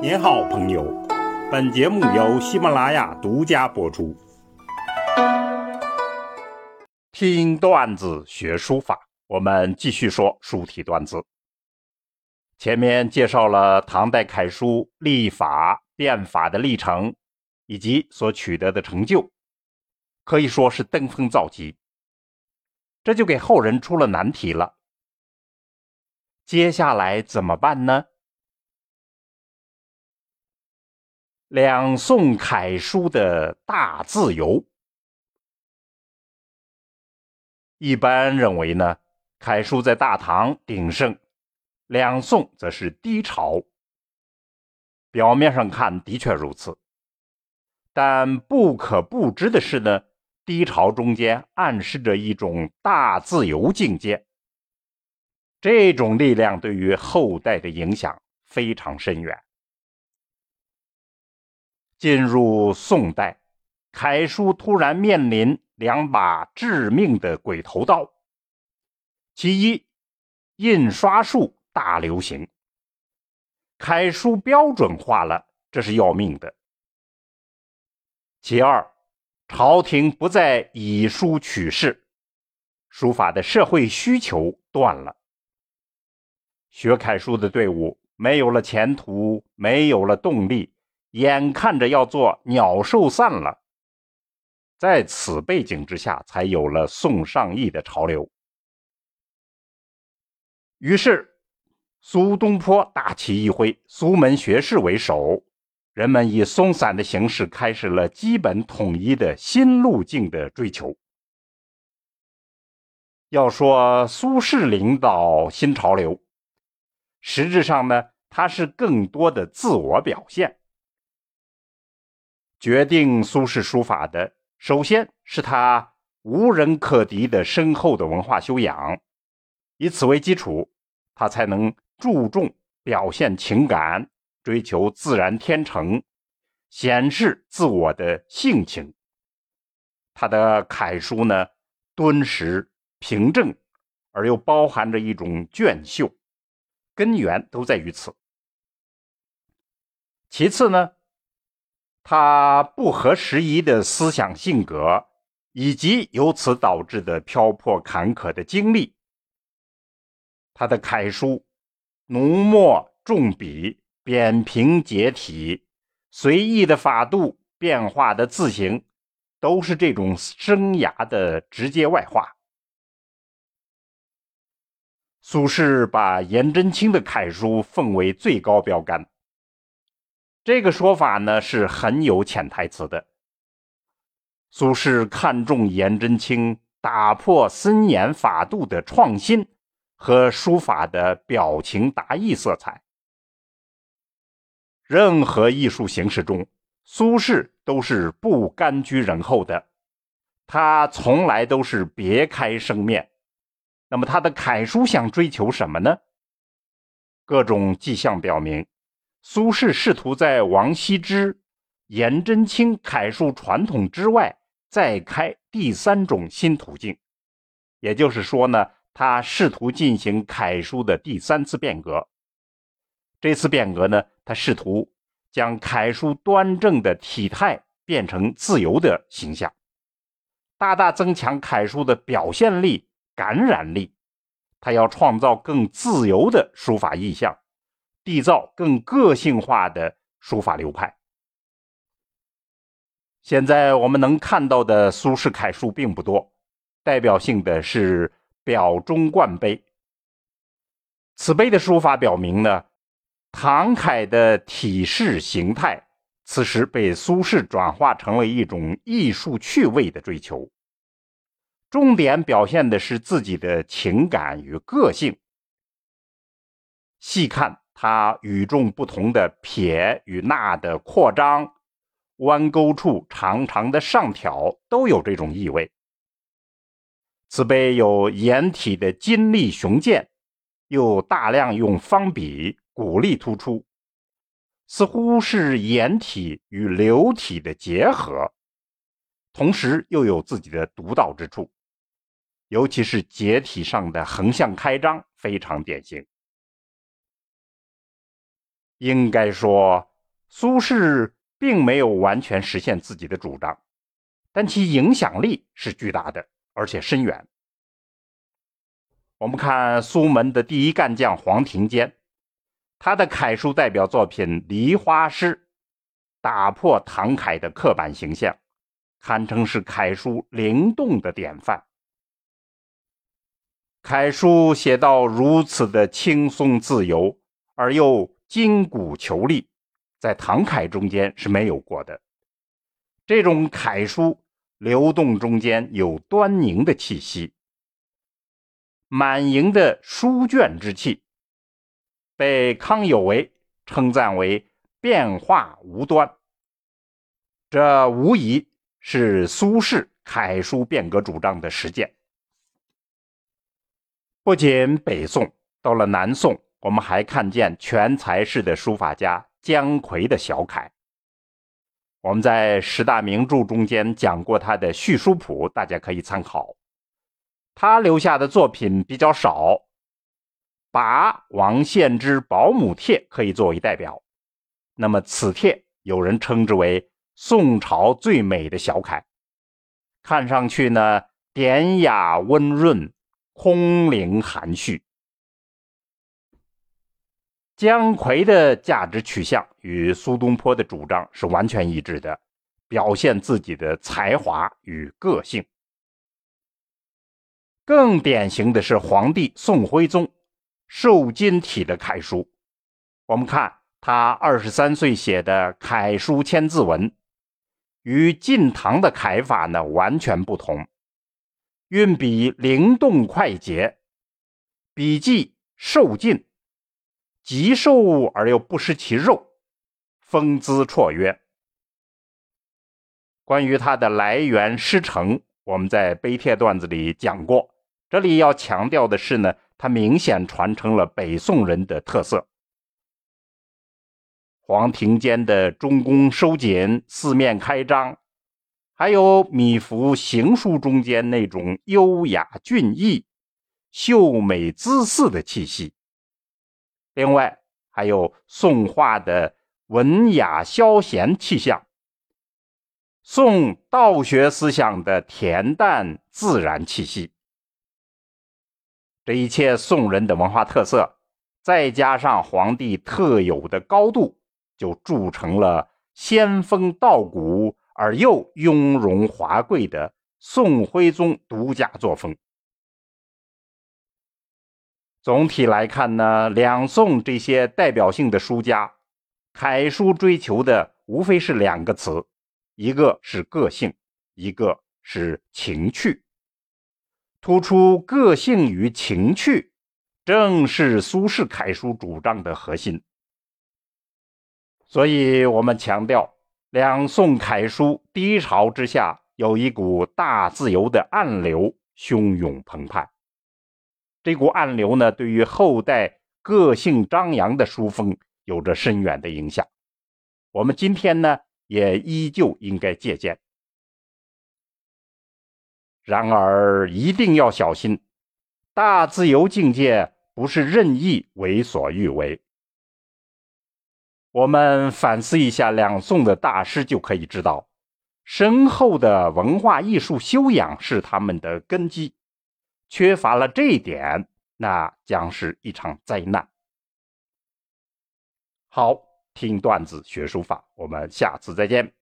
您好，朋友。本节目由喜马拉雅独家播出。听段子学书法，我们继续说书体段子。前面介绍了唐代楷书立法变法的历程，以及所取得的成就，可以说是登峰造极。这就给后人出了难题了。接下来怎么办呢？两宋楷书的大自由，一般认为呢，楷书在大唐鼎盛，两宋则是低潮。表面上看的确如此，但不可不知的是呢，低潮中间暗示着一种大自由境界。这种力量对于后代的影响非常深远。进入宋代，楷书突然面临两把致命的鬼头刀。其一，印刷术大流行，楷书标准化了，这是要命的。其二，朝廷不再以书取士，书法的社会需求断了，学楷书的队伍没有了前途，没有了动力。眼看着要做鸟兽散了，在此背景之下，才有了宋尚义的潮流。于是，苏东坡大旗一挥，苏门学士为首，人们以松散的形式开始了基本统一的新路径的追求。要说苏轼领导新潮流，实质上呢，他是更多的自我表现。决定苏轼书法的，首先是他无人可敌的深厚的文化修养，以此为基础，他才能注重表现情感，追求自然天成，显示自我的性情。他的楷书呢，敦实平正，而又包含着一种隽秀，根源都在于此。其次呢？他不合时宜的思想性格，以及由此导致的漂泊坎坷的经历，他的楷书浓墨重笔、扁平结体、随意的法度、变化的字形，都是这种生涯的直接外化。苏轼把颜真卿的楷书奉为最高标杆。这个说法呢是很有潜台词的。苏轼看重颜真卿打破森严法度的创新和书法的表情达意色彩。任何艺术形式中，苏轼都是不甘居人后的，他从来都是别开生面。那么他的楷书想追求什么呢？各种迹象表明。苏轼试图在王羲之、颜真卿楷书传统之外，再开第三种新途径。也就是说呢，他试图进行楷书的第三次变革。这次变革呢，他试图将楷书端正的体态变成自由的形象，大大增强楷书的表现力、感染力。他要创造更自由的书法意象。缔造更个性化的书法流派。现在我们能看到的苏轼楷书并不多，代表性的是表中冠碑。此碑的书法表明呢，唐楷的体式形态，此时被苏轼转化成了一种艺术趣味的追求，重点表现的是自己的情感与个性。细看。它与众不同的撇与捺的扩张，弯钩处长长的上挑都有这种意味。此碑有颜体的金力雄健，又大量用方笔，骨力突出，似乎是颜体与流体的结合，同时又有自己的独到之处，尤其是结体上的横向开张非常典型。应该说，苏轼并没有完全实现自己的主张，但其影响力是巨大的，而且深远。我们看苏门的第一干将黄庭坚，他的楷书代表作品《梨花诗》，打破唐楷的刻板形象，堪称是楷书灵动的典范。楷书写到如此的轻松自由，而又筋骨遒力，在唐楷中间是没有过的。这种楷书流动中间有端凝的气息。满盈的书卷之气，被康有为称赞为变化无端。这无疑是苏轼楷书变革主张的实践。不仅北宋，到了南宋，我们还看见全才式的书法家姜夔的小楷。我们在十大名著中间讲过他的《续书谱》，大家可以参考。他留下的作品比较少，把王献之《保姆帖》可以作为代表。那么此帖有人称之为宋朝最美的小楷，看上去呢典雅温润，空灵含蓄。姜夔的价值取向与苏东坡的主张是完全一致的，表现自己的才华与个性。更典型的是皇帝宋徽宗瘦金体的楷书。我们看他二十三岁写的《楷书千字文》，与晋唐的楷法呢完全不同，运笔灵动快捷，笔迹瘦劲，极瘦而又不失其肉，风姿绰约。关于它的来源师承，我们在碑帖段子里讲过。这里要强调的是呢，它明显传承了北宋人的特色。黄庭坚的中宫收紧、四面开张，还有米芾行书中间那种优雅俊逸、秀美姿肆的气息。另外，还有宋画的文雅消闲气象，宋道学思想的恬淡自然气息。这一切宋人的文化特色，再加上皇帝特有的高度，就铸成了仙风道骨而又雍容华贵的宋徽宗独家作风。总体来看呢，两宋这些代表性的书家，楷书追求的无非是两个词，一个是个性，一个是情趣。突出个性与情趣，正是苏轼楷书主张的核心。所以，我们强调，两宋楷书低潮之下，有一股大自由的暗流汹涌澎湃。这股暗流呢，对于后代个性张扬的书风有着深远的影响。我们今天呢，也依旧应该借鉴。然而，一定要小心，大自由境界不是任意为所欲为。我们反思一下两宋的大师，就可以知道，深厚的文化艺术修养是他们的根基，缺乏了这一点，那将是一场灾难。好，听段子学书法，我们下次再见。